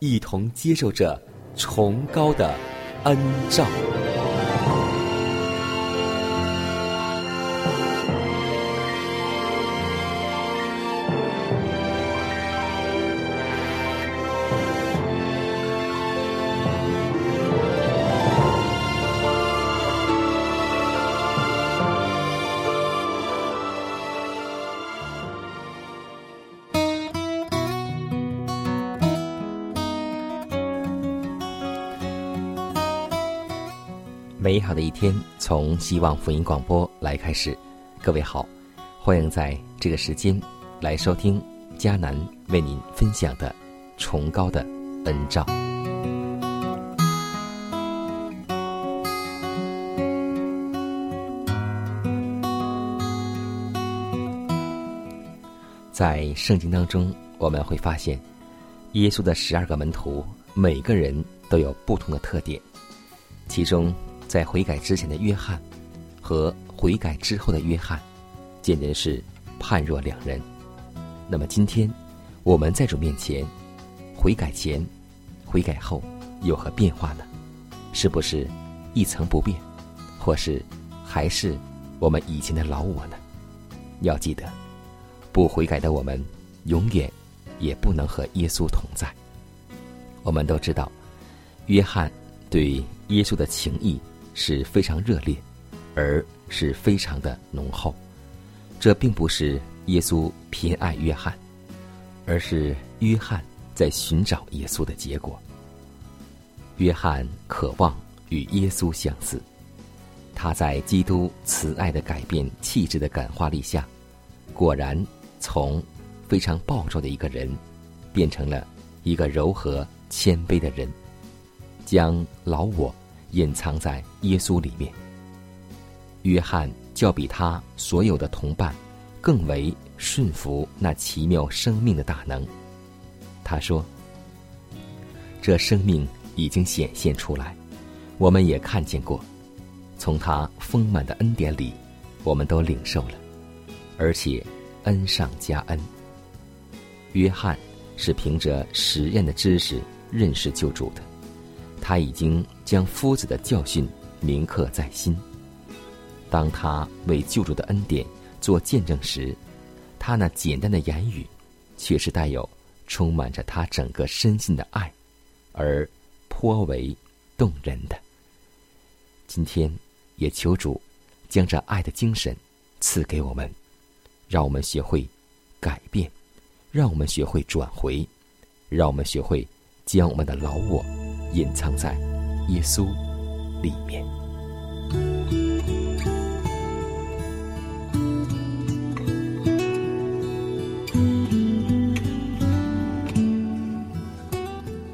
一同接受着崇高的恩照。天从希望福音广播来开始，各位好，欢迎在这个时间来收听迦南为您分享的崇高的恩照。在圣经当中，我们会发现，耶稣的十二个门徒每个人都有不同的特点，其中。在悔改之前的约翰和悔改之后的约翰，简直是判若两人。那么今天我们在主面前，悔改前、悔改后有何变化呢？是不是一成不变，或是还是我们以前的老我呢？要记得，不悔改的我们永远也不能和耶稣同在。我们都知道，约翰对耶稣的情谊。是非常热烈，而是非常的浓厚。这并不是耶稣偏爱约翰，而是约翰在寻找耶稣的结果。约翰渴望与耶稣相似，他在基督慈爱的改变气质的感化力下，果然从非常暴躁的一个人，变成了一个柔和谦卑的人，将老我。隐藏在耶稣里面。约翰较比他所有的同伴更为顺服那奇妙生命的大能。他说：“这生命已经显现出来，我们也看见过。从他丰满的恩典里，我们都领受了，而且恩上加恩。”约翰是凭着实验的知识认识救主的。他已经将夫子的教训铭刻在心。当他为救主的恩典做见证时，他那简单的言语，却是带有充满着他整个身心的爱，而颇为动人的。今天，也求主将这爱的精神赐给我们，让我们学会改变，让我们学会转回，让我们学会将我们的老我。隐藏在耶稣里面。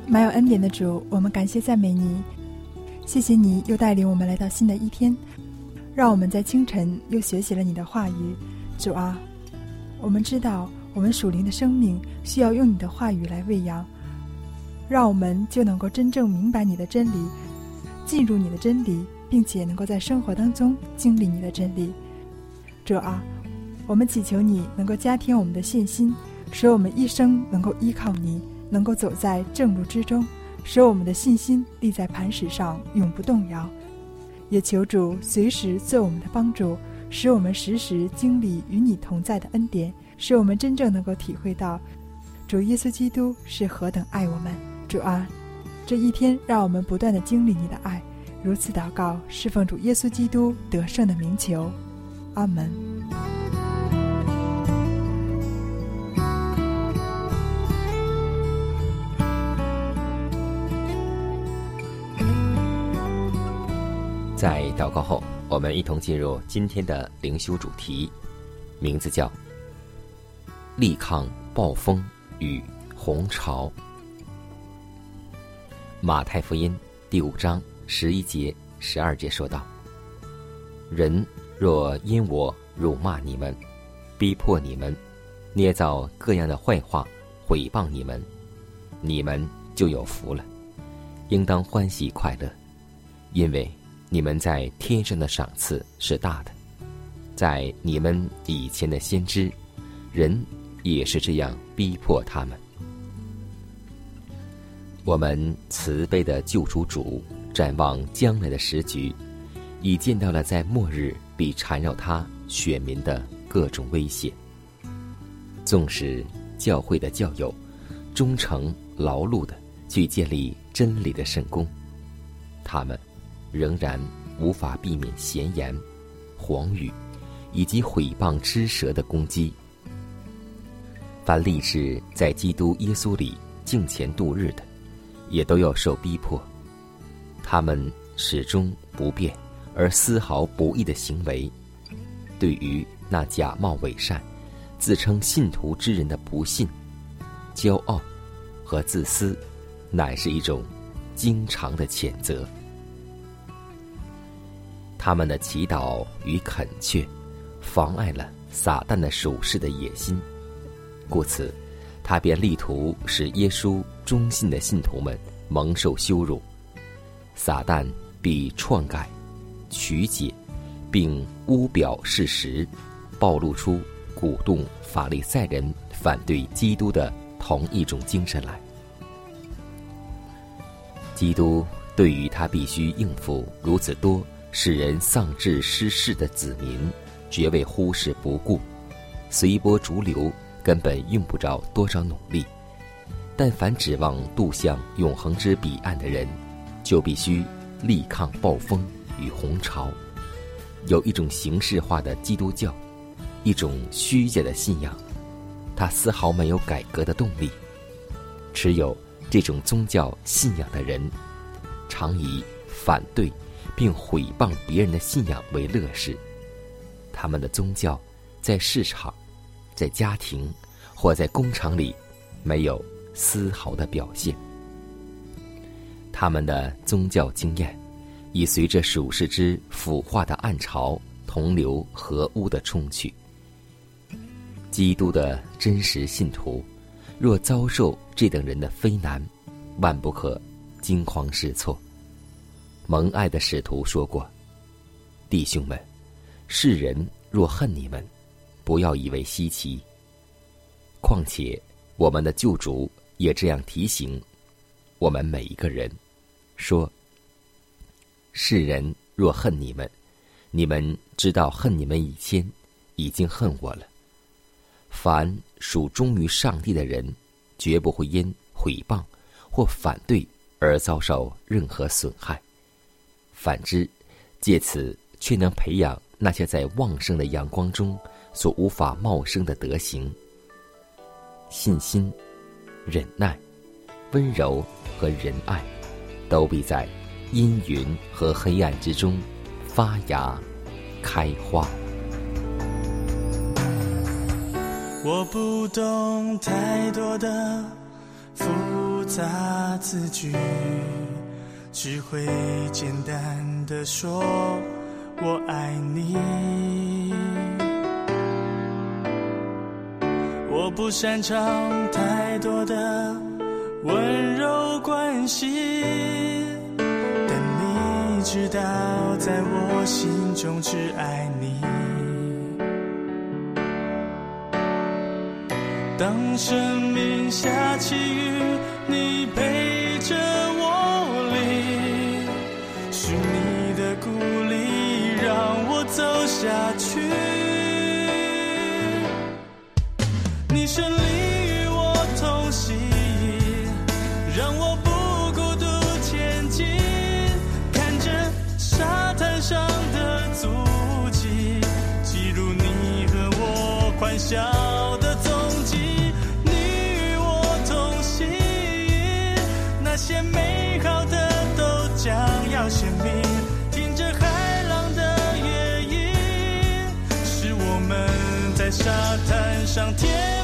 满有恩典的主，我们感谢赞美你，谢谢你又带领我们来到新的一天，让我们在清晨又学习了你的话语。主啊，我们知道我们属灵的生命需要用你的话语来喂养。让我们就能够真正明白你的真理，进入你的真理，并且能够在生活当中经历你的真理。主啊，我们祈求你能够加添我们的信心，使我们一生能够依靠你，能够走在正路之中，使我们的信心立在磐石上，永不动摇。也求主随时做我们的帮助，使我们时时经历与你同在的恩典，使我们真正能够体会到主耶稣基督是何等爱我们。主啊，这一天让我们不断的经历你的爱。如此祷告，侍奉主耶稣基督得胜的名求，阿门。在祷告后，我们一同进入今天的灵修主题，名字叫“力抗暴风与洪潮”。马太福音第五章十一节、十二节说道：“人若因我辱骂你们、逼迫你们、捏造各样的坏话毁谤你们，你们就有福了，应当欢喜快乐，因为。”你们在天上的赏赐是大的，在你们以前的先知，人也是这样逼迫他们。我们慈悲的救主主展望将来的时局，已见到了在末日必缠绕他选民的各种威胁。纵使教会的教友忠诚劳碌的去建立真理的圣功，他们。仍然无法避免闲言、谎语以及毁谤之舌的攻击。凡立志在基督耶稣里敬虔度日的，也都要受逼迫。他们始终不变而丝毫不义的行为，对于那假冒伪善、自称信徒之人的不信、骄傲和自私，乃是一种经常的谴责。他们的祈祷与恳切，妨碍了撒旦的属世的野心，故此，他便力图使耶稣忠信的信徒们蒙受羞辱。撒旦必篡改、曲解，并污表事实，暴露出鼓动法利赛人反对基督的同一种精神来。基督对于他必须应付如此多。使人丧志失势的子民，绝未忽视不顾，随波逐流，根本用不着多少努力。但凡指望渡向永恒之彼岸的人，就必须力抗暴风与洪潮。有一种形式化的基督教，一种虚假的信仰，它丝毫没有改革的动力。持有这种宗教信仰的人，常以反对。并毁谤别人的信仰为乐事，他们的宗教在市场、在家庭或在工厂里没有丝毫的表现。他们的宗教经验已随着属世之腐化的暗潮同流合污的冲去。基督的真实信徒若遭受这等人的非难，万不可惊慌失措。蒙爱的使徒说过：“弟兄们，世人若恨你们，不要以为稀奇。况且我们的救主也这样提醒我们每一个人，说：世人若恨你们，你们知道恨你们以前已经恨我了。凡属忠于上帝的人，绝不会因毁谤或反对而遭受任何损害。”反之，借此却能培养那些在旺盛的阳光中所无法茂生的德行：信心、忍耐、温柔和仁爱，都必在阴云和黑暗之中发芽、开花。我不懂太多的复杂字句。只会简单的说我爱你。我不擅长太多的温柔关系，但你知道，在我心中只爱你。当生命下起雨，你陪着。我淋，是你的鼓励让我走下去。小的踪迹。你与我同行，那些美好的都将要鲜明。听着海浪的乐音，是我们在沙滩上天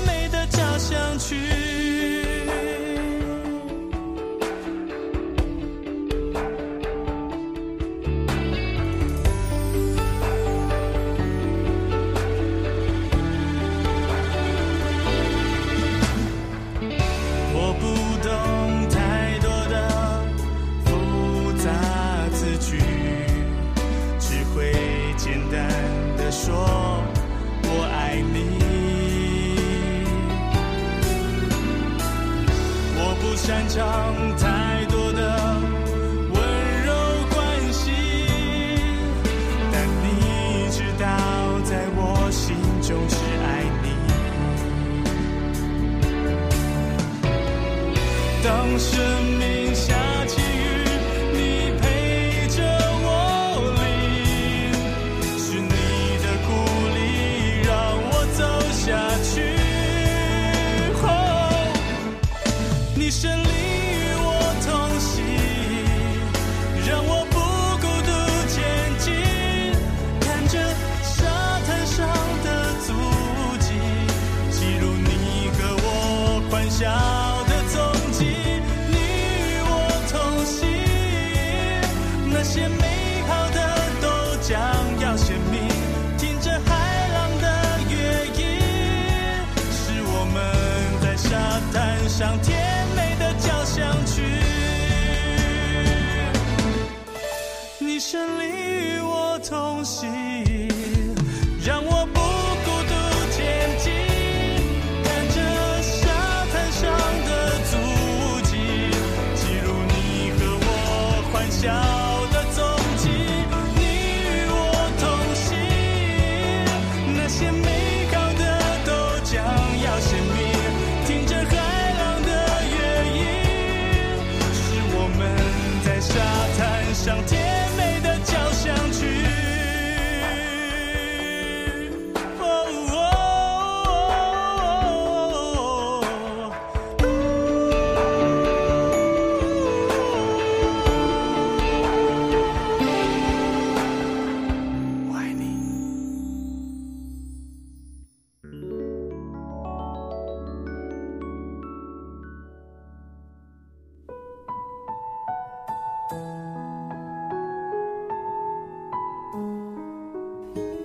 我欢笑的踪迹。你与我同行，那些美好的都将要显明。听着海浪的乐音，是我们在沙滩上甜美的交响曲。你胜利我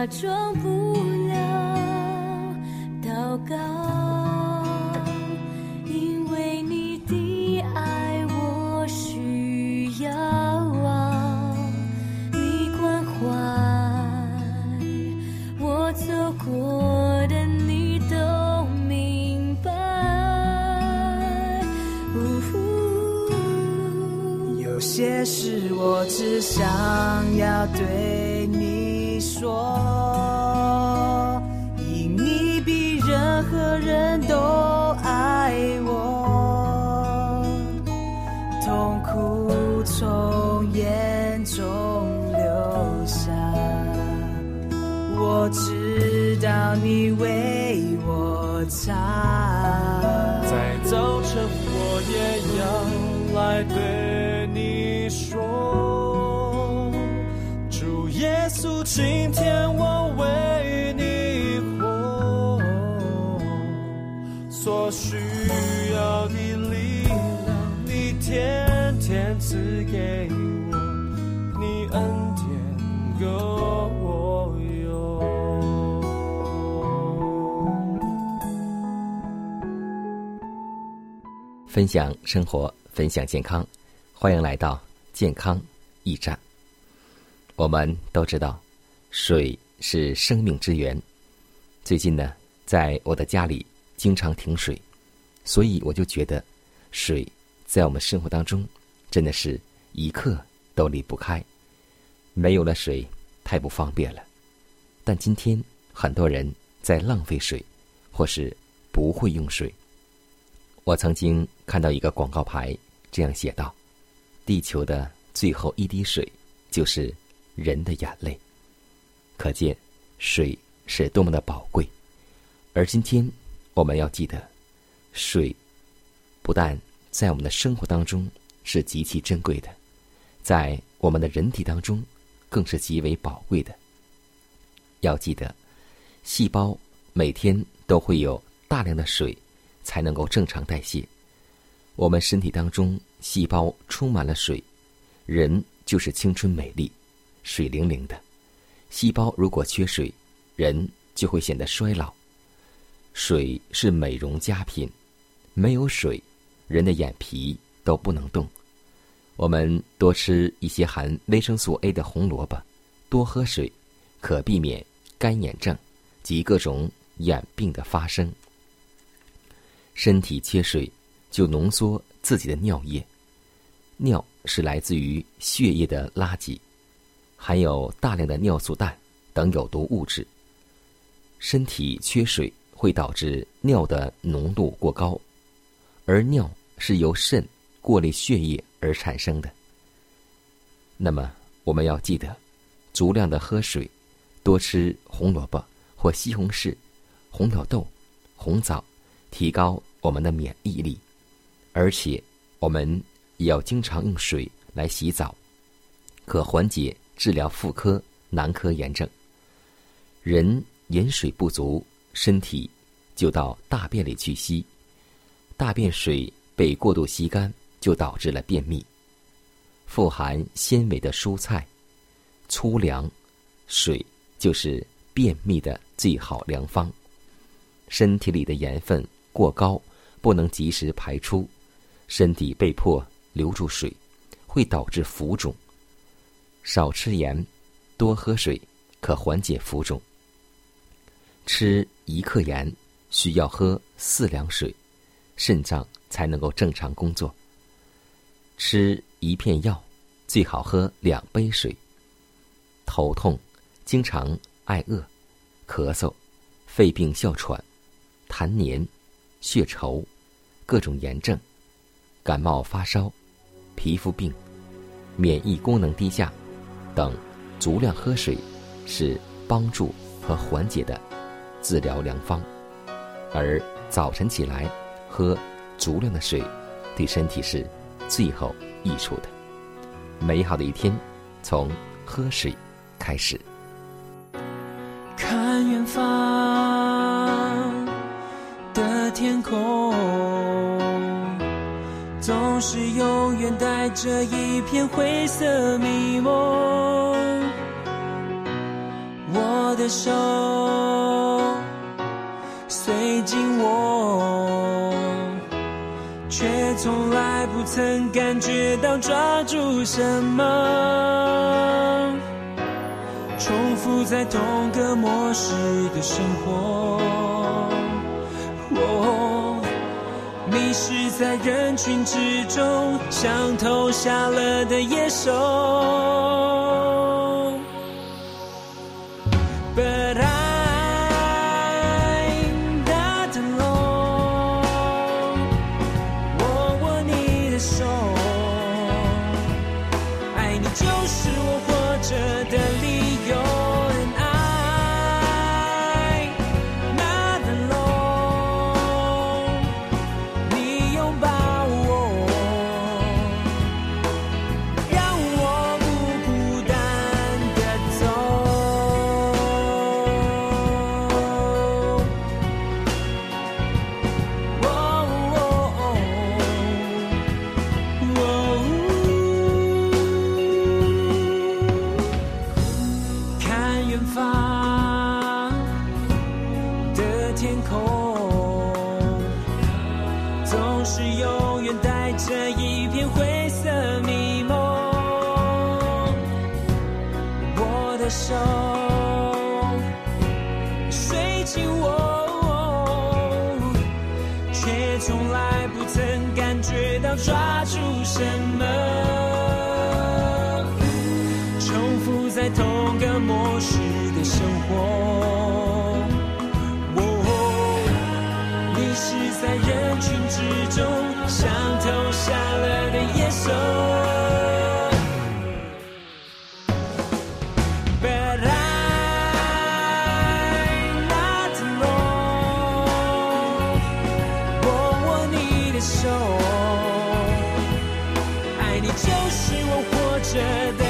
假装不来对你说，主耶稣，今天我为你活，所需要的力量，你天天赐给我，你恩典够我。分享生活，分享健康，欢迎来到健康驿站。我们都知道，水是生命之源。最近呢，在我的家里经常停水，所以我就觉得，水在我们生活当中真的是一刻都离不开。没有了水，太不方便了。但今天很多人在浪费水，或是不会用水。我曾经看到一个广告牌，这样写道：“地球的最后一滴水，就是人的眼泪。”可见水是多么的宝贵。而今天我们要记得，水不但在我们的生活当中是极其珍贵的，在我们的人体当中更是极为宝贵的。要记得，细胞每天都会有大量的水。才能够正常代谢。我们身体当中细胞充满了水，人就是青春美丽、水灵灵的。细胞如果缺水，人就会显得衰老。水是美容佳品，没有水，人的眼皮都不能动。我们多吃一些含维生素 A 的红萝卜，多喝水，可避免干眼症及各种眼病的发生。身体缺水，就浓缩自己的尿液。尿是来自于血液的垃圾，含有大量的尿素氮等有毒物质。身体缺水会导致尿的浓度过高，而尿是由肾过滤血液而产生的。那么我们要记得，足量的喝水，多吃红萝卜或西红柿、红豆豆、红枣，提高。我们的免疫力，而且我们也要经常用水来洗澡，可缓解治疗妇科、男科炎症。人饮水不足，身体就到大便里去吸，大便水被过度吸干，就导致了便秘。富含纤维的蔬菜、粗粮、水就是便秘的最好良方。身体里的盐分过高。不能及时排出，身体被迫留住水，会导致浮肿。少吃盐，多喝水，可缓解浮肿。吃一克盐需要喝四两水，肾脏才能够正常工作。吃一片药，最好喝两杯水。头痛、经常爱饿、咳嗽、肺病哮喘、痰黏。血稠、各种炎症、感冒发烧、皮肤病、免疫功能低下等，足量喝水是帮助和缓解的治疗良方。而早晨起来喝足量的水，对身体是最后益处的。美好的一天从喝水开始。看远方。在这一片灰色迷蒙，我的手随紧握，却从来不曾感觉到抓住什么，重复在同个模式的生活。迷失在人群之中，像投下了的野兽。这一片灰色迷蒙。我的手睡紧握，却从来不曾感觉到抓住什么。我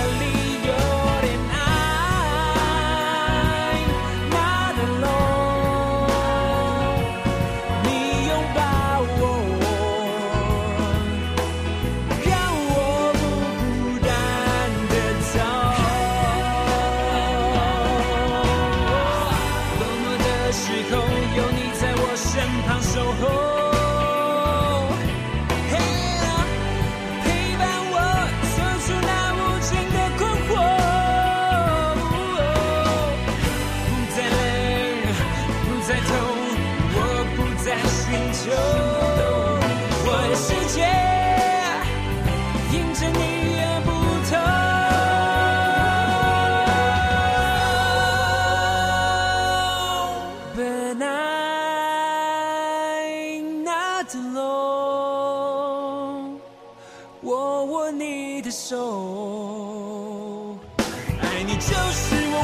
not alone。我握你的手，爱你就是我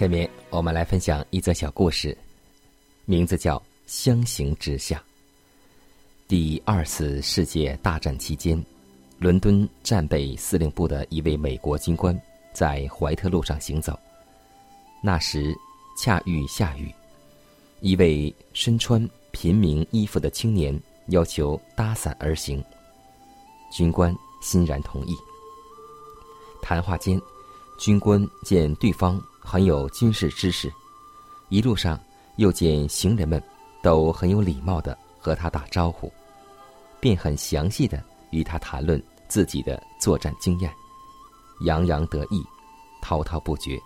下面我们来分享一则小故事，名字叫《相形之下》。第二次世界大战期间，伦敦战备司令部的一位美国军官在怀特路上行走，那时恰遇下雨，一位身穿平民衣服的青年要求搭伞而行，军官欣然同意。谈话间，军官见对方很有军事知识，一路上又见行人们都很有礼貌的和他打招呼，便很详细的与他谈论自己的作战经验，洋洋得意，滔滔不绝。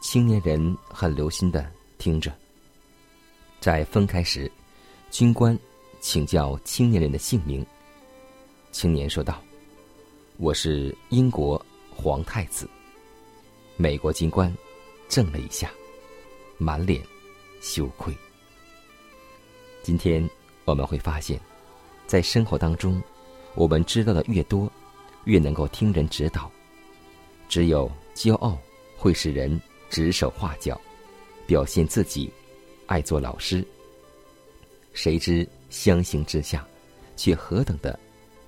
青年人很留心的听着。在分开时，军官请教青年人的姓名。青年说道：“我是英国皇太子。”美国军官怔了一下，满脸羞愧。今天我们会发现，在生活当中，我们知道的越多，越能够听人指导。只有骄傲会使人指手画脚，表现自己爱做老师。谁知相形之下，却何等的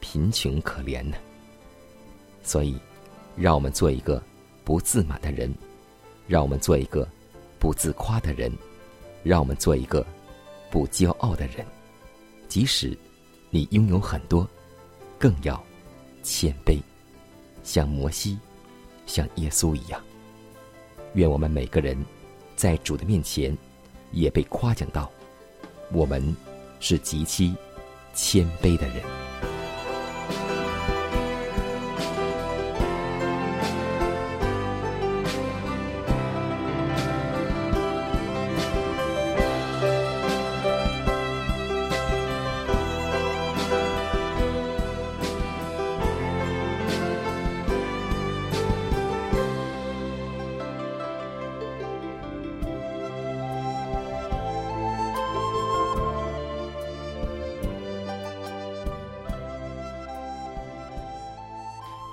贫穷可怜呢？所以，让我们做一个不自满的人，让我们做一个不自夸的人，让我们做一个不骄傲的人。即使你拥有很多，更要谦卑，像摩西，像耶稣一样。愿我们每个人在主的面前也被夸奖到，我们是极其谦卑的人。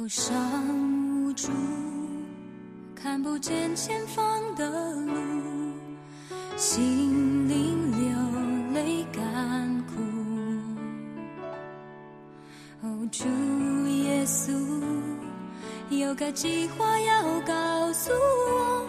忧伤无助，看不见前方的路，心灵流泪干枯。哦，主耶稣，有个计划要告诉我，